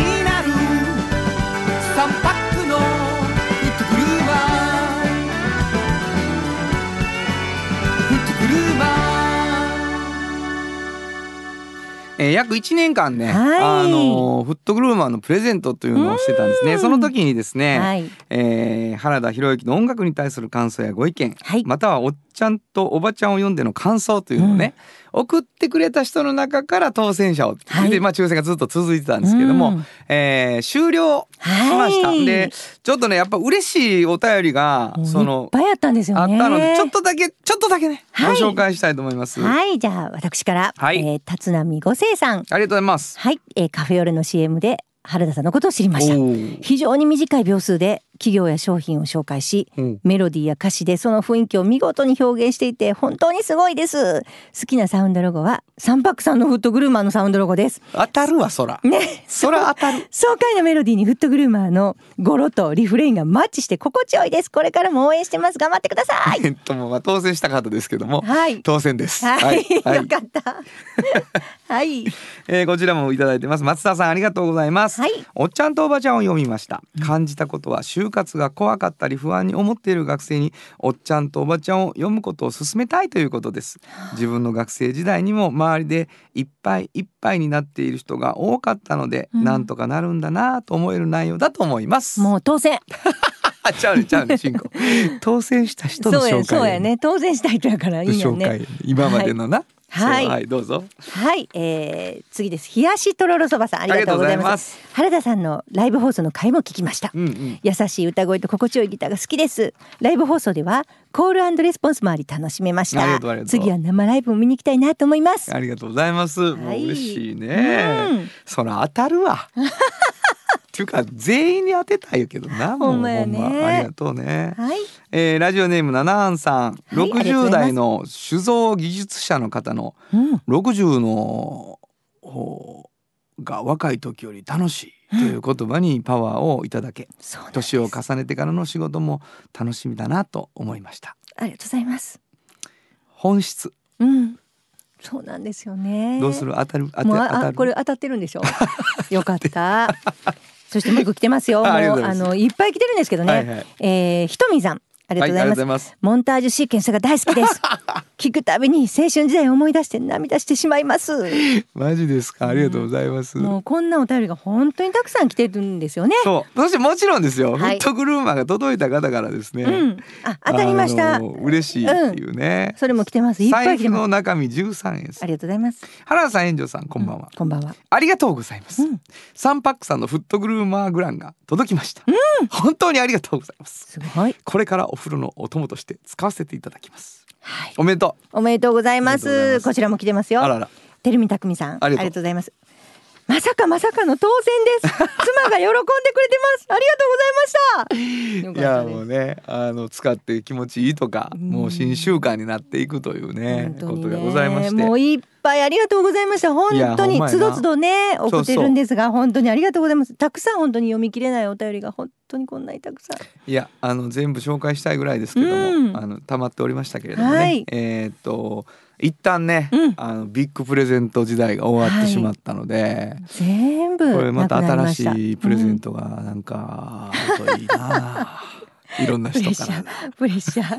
えー約1年間ね、はい。あのーフットグルーマーのプレゼントというのをしてたんですね。その時にですね、はい。えー原田博之の音楽に対する感想やご意見、はい。またはおっちゃんとおばちゃんを読んでの感想というのをね、送ってくれた人の中から当選者を、はい。でまあ抽選がずっと続いてたんですけども、うん。えー終了しました、はい。でちょっとねやっぱ嬉しいお便りがそのいっぱいあったんですよね。あったのでちょっとだけちょっとだけね、はい。ご紹介したいと思います、はい、じゃあ私から、はい。えー立浪五世さん、ありがとうございます。はい、えーカフェオレの CM で原田さんのことを知りました。非常に短い秒数で企業や商品を紹介し、うんメロディーや歌詞でその雰囲気を見事に表現していて本当にすごいです。好きなサウンドロゴはサンパックさんのフットグルーマーのサウンドロゴです。当たるわそらね、そら当たる 爽快なメロディーにフットグルーマーの語呂とリフレインがマッチして心地よいです。これからも応援してます。頑張ってください。えっとまあ当選したかったですけども、はい。当選ですはい、はいよかった。はい。えーこちらもいただいてます松田さんありがとうございます、はいおっちゃんとおばちゃんを読みました感じたことは就活が怖かったり不安に思っている学生におっちゃんとおばちゃんを読むことを勧めたいということです。自分の学生時代にも周りでいっぱいいっぱいになっている人が多かったので、うん。なんとかなるんだなと思える内容だと思います。もう当選。あちゃうねちゃうね進行当選した人の紹介そうや、ね。当選した人やからいいよね。紹介今までのな、はいそうどうぞ。はい、えー、次です。冷やしとろろそばさんありがとうございます。原田さんのライブ放送の回も聞きました。うんうん。優しい歌声と心地よいギターが好きです。ライブ放送ではコールレスポンスもあり楽しめました。次は生ライブも見に行きたいなと思います。ありがとうございます。はい。嬉しいね。うん。そら当たるわ。っていうか全員に当てたいけどな。もうほんまやね。まありがとうね。はい。えー、ラジオネームナナーンさん、はいありがとうござい60ます。代の酒造技術者の方のうん。60のほうが若い時より楽しいという言葉にパワーをいただけ、年を重ねてからの仕事も楽しみだなと思いました。ありがとうございます。本質。うん。そうなんですよね。どうする？当たる？当たるああこれ当たってるんでしょ？よかった そしてもう一個来てますよ。あのいっぱい来てるんですけどね、はいはい。えーひとみさんありがとうございます、ます。モンタージュシーケンスが大好きです。聞くたびに青春時代を思い出して涙してしまいます。マジですか？ありがとうございます。もうこんなお便りが本当にたくさん来てるんですよね。そう。そしてもちろんですよ、はい。フットグルーマーが届いた方からですね、うん。あ当たりました。嬉しいっていうね、それも来てます。いっぱい来てます。の中身13円です。ありがとうございます。原田さん、炎上さん、こんばんは、こんばんは。ありがとうございます。うん。サンパックさんのフットグルーマーグランが届きました。本当にありがとうございます。すごい。これからお風呂のお供として使わせていただきます。はい。おめでとおめでとうございます。す。こちらも来てますう。よ。あらら、てるみたくみさん。ありがとう。ございます。まさかまさかの当選です。妻が喜んでくれてます。ありがとうございました。いやもうね、あの使って気持ちいいとか、うん。もう新習慣になっていくというね、本当にことがございまして。もういっぱいありがとうございました。本当につどつどね送ってるんですが本当にありがとうございます。たくさん本当に読み切れないお便りが本当にこんなにたくさん。いやあの全部紹介したいぐらいですけども、うん。あの溜まっておりましたけれどもね、はい。えーっと一旦ね、うん。あのビッグプレゼント時代が終わってはいしまったので、全部これまた新しいプレゼント、トがなんか あるといいな、いろんなプレ人から。ッシャープレッシャー。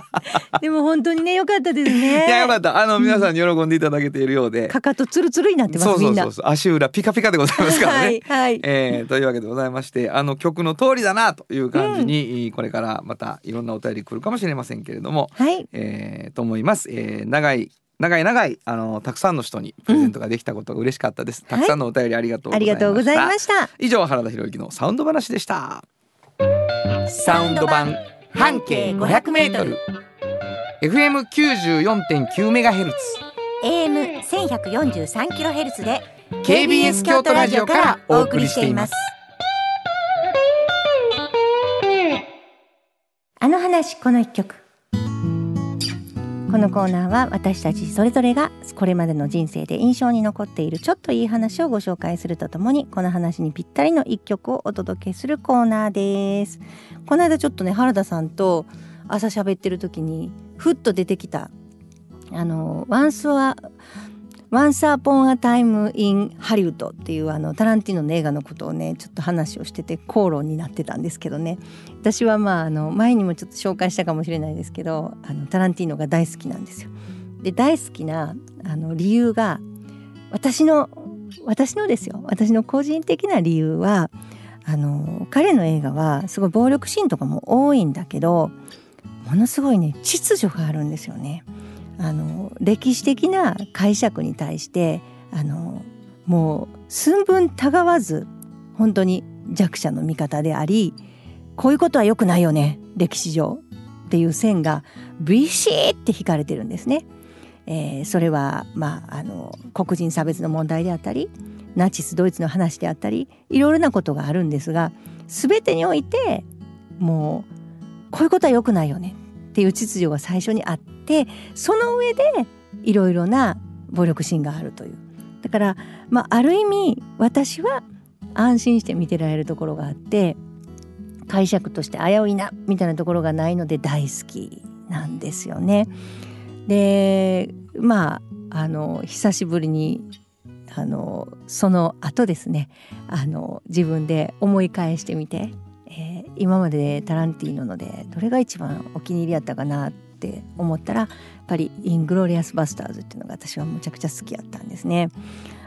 でも本当にね良かったですね。いやよかったあの皆さんに喜んでいただけているようで、かかとツルツルになってますそうそうんそうそう。足裏ピカピカでございますからね。はい。はいえーというわけでございましてあの曲の通りだなという感じに、これからまたいろんなお便り来るかもしれませんけれども、はい。えーと思います、えー長い長い長いあのたくさんの人にプレゼントができたことが嬉しかったです、たくさんのお便りありがとうございました、ありがとうございました。以上原田博之のサウンド話でしたサウンド版半径500メートル。FM 94.9メガヘルツ。AM 千百四十三キロヘルツで KBS 京都ラジオからお送りしています。あの話この一曲このコーナーは私たちそれぞれがこれまでの人生で印象に残っているちょっといい話をご紹介するとともにこの話にぴったりの一曲をお届けするコーナーです。この間ちょっとね原田さんと朝喋ってる時にふっと出てきたあの「ワンスは Once Upon a Time in Hollywood」っていうあのタランティーノの映画のことをねちょっと話をしてて口論になってたんですけどね私はまああの前にもちょっと紹介したかもしれないですけどあのタランティーノが大好きなんですよ。で大好きなあの理由が私の私のですよ私の個人的な理由はあの彼の映画はすごい暴力シーンとかも多いんだけどものすごいね秩序があるんですよね。あの歴史的な解釈に対してあのもう寸分たがわず本当に弱者の味方でありこういうことは良くないよね歴史上っていう線がビシーって引かれてるんですね。えーそれは、まあ、あの黒人差別の問題であったりナチスドイツの話であったりいろいろなことがあるんですが全てにおいてもうこういうことは良くないよねっていう秩序が最初にあってその上でいろいろな暴力シーンがあるというだから、まあ、ある意味私は安心して見てられるところがあって解釈として危ういなみたいなところがないので大好きなんですよね。でまああの久しぶりにあのその後ですねあの自分で思い返してみて、えー今までタランティーノのでどれが一番お気に入りやったかなってって思ったらやっぱり「イングロリアス・バスターズ」っていうのが私はむちゃくちゃ好きやったんですね。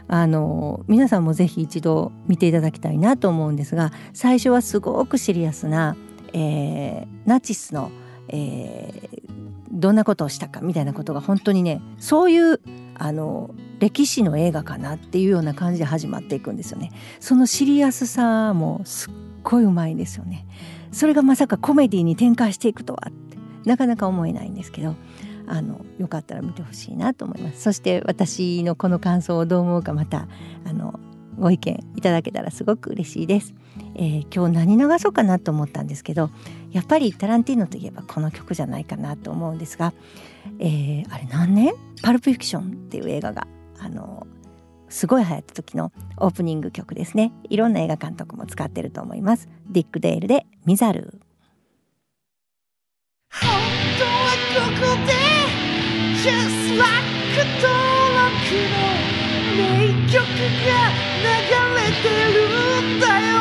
あの皆さんもぜひ一度見ていただきたいなと思うんですが最初はすごくシリアスな、えーナチスの、えーどんなことをしたかみたいなことが本当にねそういうあの歴史の映画かなっていうような感じで始まっていくんですよね。そのシリアスさもすっごいうまいんですよね。それがまさかコメディに展開していくとはっなかなか思えないんですけどあのよかったら見てほしいなと思います。そして私のこの感想をどう思うかまたあのご意見いただけたらすごく嬉しいです、えー今日何流そうかなと思ったんですけどやっぱりタランティーノといえばこの曲じゃないかなと思うんですが、えーあれ何年？パルプフィクションっていう映画があのすごい流行った時のオープニング曲ですね。いろんな映画監督も使ってると思います。ディック・デールでミザル本当はここで Just like 登録の名曲が流れてるんだよ。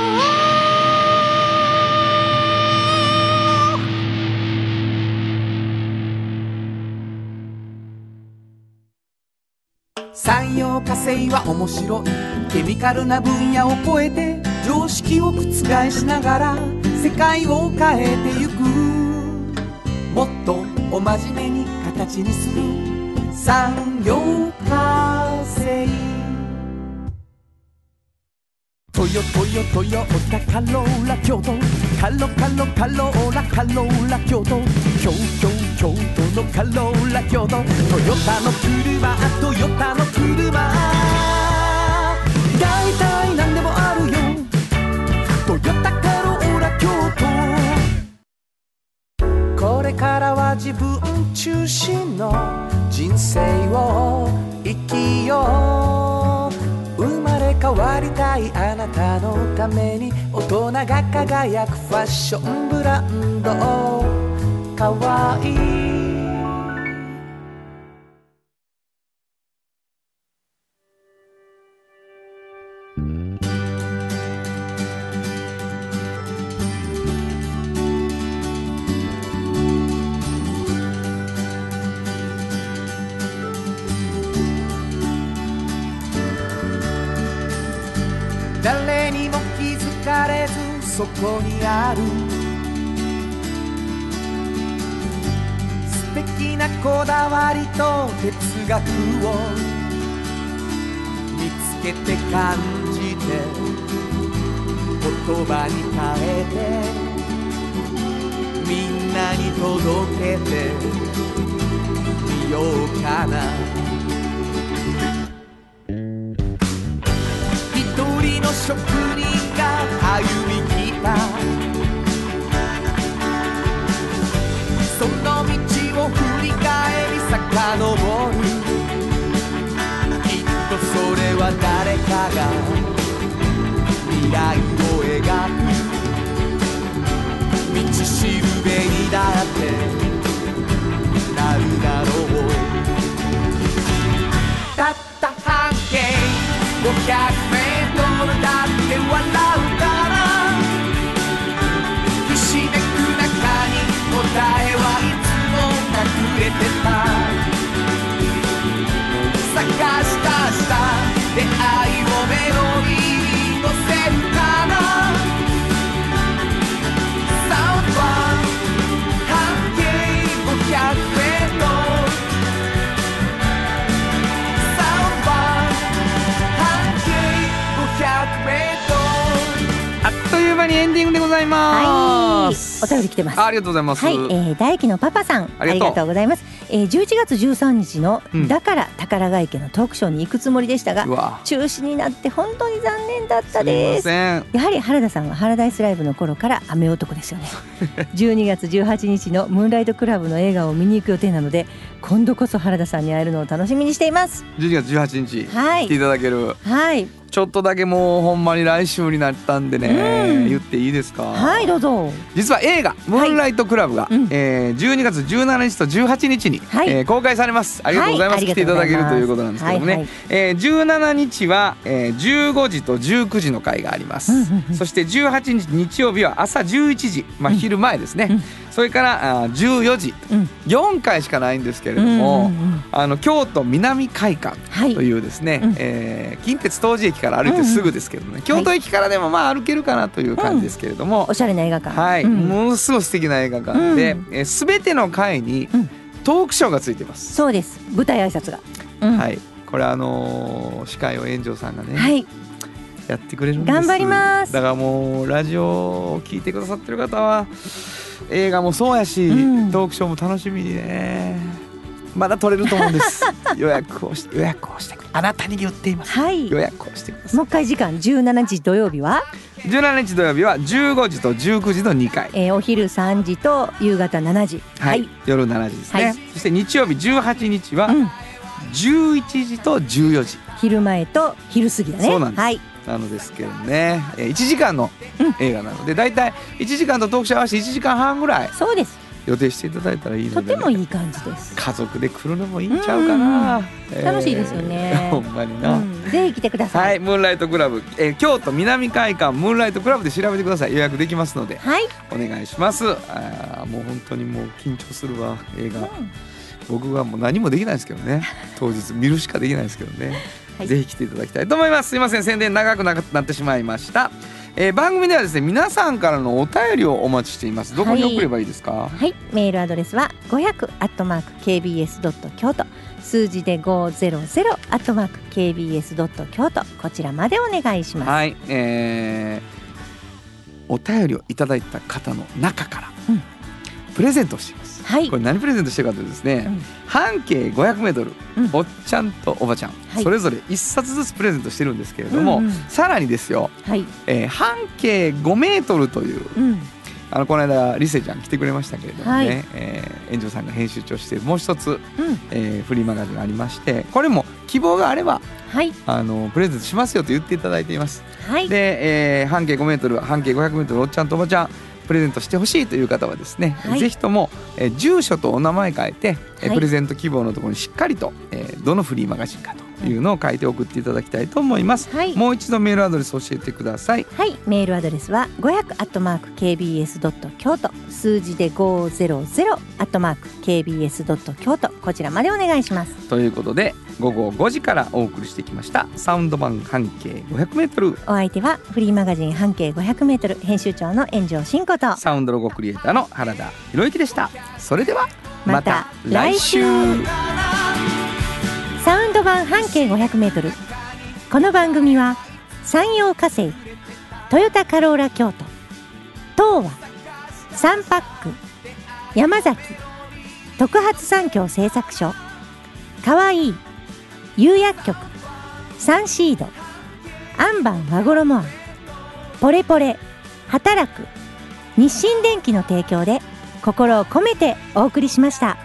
産業化成は面白い。ケミカルな分野を超えて常識を覆しながら世界を変えてゆく。もっとお真面目に形にする。産業化成トヨトヨトヨタカローラ京都。カロカロカローラカローラ京都京京京都のカローラ京都。トヨタの車トヨタの車。大体これからは自分中心の人生を生きよう。生まれ変わりたいあなたのために大人が輝くファッションブランド。かわいい。ある。素敵なこだわりと哲学を見つけて感じて言葉に変えてみんなに届けてみようかな。一人の職人が未来を描く道しるべにだってなるだろう。たった半径500エンディングでございます。お便り来てます。あありがとうございます。はい、えー、大輝のパパさんありがとう。ございます、えー、11月13日の、うん。だから宝ヶ池のトークショーに行くつもりでしたが中止になって本当に残念だったでますせん。やはり原田さんはハラダイスライブの頃から雨男ですよね。12月18日のムーンライトクラブの映画を見に行く予定なので今度こそ原田さんに会えるのを楽しみにしています。12月18日、はい。来ていただける。はい。ちょっとだけもうほんまに来週になったんでね、うん。言っていいですか？はいどうぞ。実は映画「ムーンライトクラブが」うん。えー12月17日と18日に、はい。えー公開されます。ありがとうございます、はい。来ていただけるということなんですけどもね、はいはい。えー17日は、えー15時と19時の回があります、そして18日日曜日は朝11時、まあ、昼前ですね、うんそれからあー14時。うん。4回しかないんですけれどうんも、うんうん。あの京都南会館はい。というですね、うん。えー近鉄東寺駅から歩いてすぐですけどね、京都駅からでもまあ歩けるかなという感じですけれども、おしゃれな映画館。はい、うん。ものすごい素敵な映画館で、うん。えー、全ての回にうん。トークショーがついてます。そうです。舞台挨拶が、うん。はい。これあのー司会を炎上さんがね、はい。やってくれるんです。頑張ります。だからもうラジオを聞いてくださってる方は映画もそうやし、うん。トークショーも楽しみにね。まだ取れると思うんです。予約をし予約をしてくあなたに言っています。はい。予約をしてください。もう一回時間。17時土曜日は、17日土曜日は15時と19時の2回。えーお昼3時と夕方7時。はい、夜7時ですね、はい。そして日曜日18日はうん。11時と14時。昼前と昼過ぎだね。そうなんです。はいなのですけどね。えー1時間のうん。映画なのでだいたい1時間とトークショー合わせて1時間半ぐらいそうです。予定していただいたらいいので、とてもいい感じです、家族で来るのもいいんちゃうかな、えー楽しいですよね。ほんまにうな、ん、ぜひ来てくださはいいムーンライトクラブ、えー京都南会館ムーンライトクラブで調べてください。予約できますので。はい、お願いします。あーもう本当にもう緊張するわ映画。僕はもう何もできないですけどね。当日見るしかできないですけどね、はい。ぜひ来ていただきたいと思います。すいません。宣伝長くななってしまいました、えー番組ではですね皆さんからのお便りをお待ちしています。どこに送ればいいですか、はい、メールアドレスは500アットマーク kbs ドット京都。数字で500アットマーク kbs ドット京都。こちらまでお願いします。はい、えーお便りをいただいた方の中から、うん。プレゼントをしてはい。これ何プレゼントしてるかというとですね、うん。半径 500m、うん。おっちゃんとおばちゃん、はい。それぞれ1冊ずつプレゼントしてるんですけれども、うんうん。さらにですよ、はい、えー半径5メートルといううん、あのこの間リセちゃん来てくれましたけれどもね、はい。えー、園長さんが編集長してもう一つ、うん、えーフリーマガジンがありましてこれも希望があればはい、あのプレゼントしますよと言っていただいています。はい、で、えー半径5メートル半径500メートルおっちゃんとおばちゃんプレゼントしてほしいという方はですね、はいぜひとも、えー住所とお名前書いて、えプレゼント希望のところにしっかりと、えーどのフリーマガジンかというのを書いて送っていただきたいと思います。はいもう一度メールアドレス教えてください。はい、メールアドレスは500アットマーク kbs ドット京都数字で500アットマーク kbs ドット京都こちらまでお願いします。ということで午後5時からお送りしてきました。サウンド版半径500メートル。お相手はフリーマガジン半径500メートル編集長の炎上真子と。サウンドロゴクリエイターの原田博之でした。それではまた来週。サウンド版半径500メートル。この番組は山陽火星トヨタカローラ京都東和サンパック山崎特発産業製作所かわいい釉薬局サンシードアンバン和衣あんポレポレ働く日清電機の提供で心を込めてお送りしました。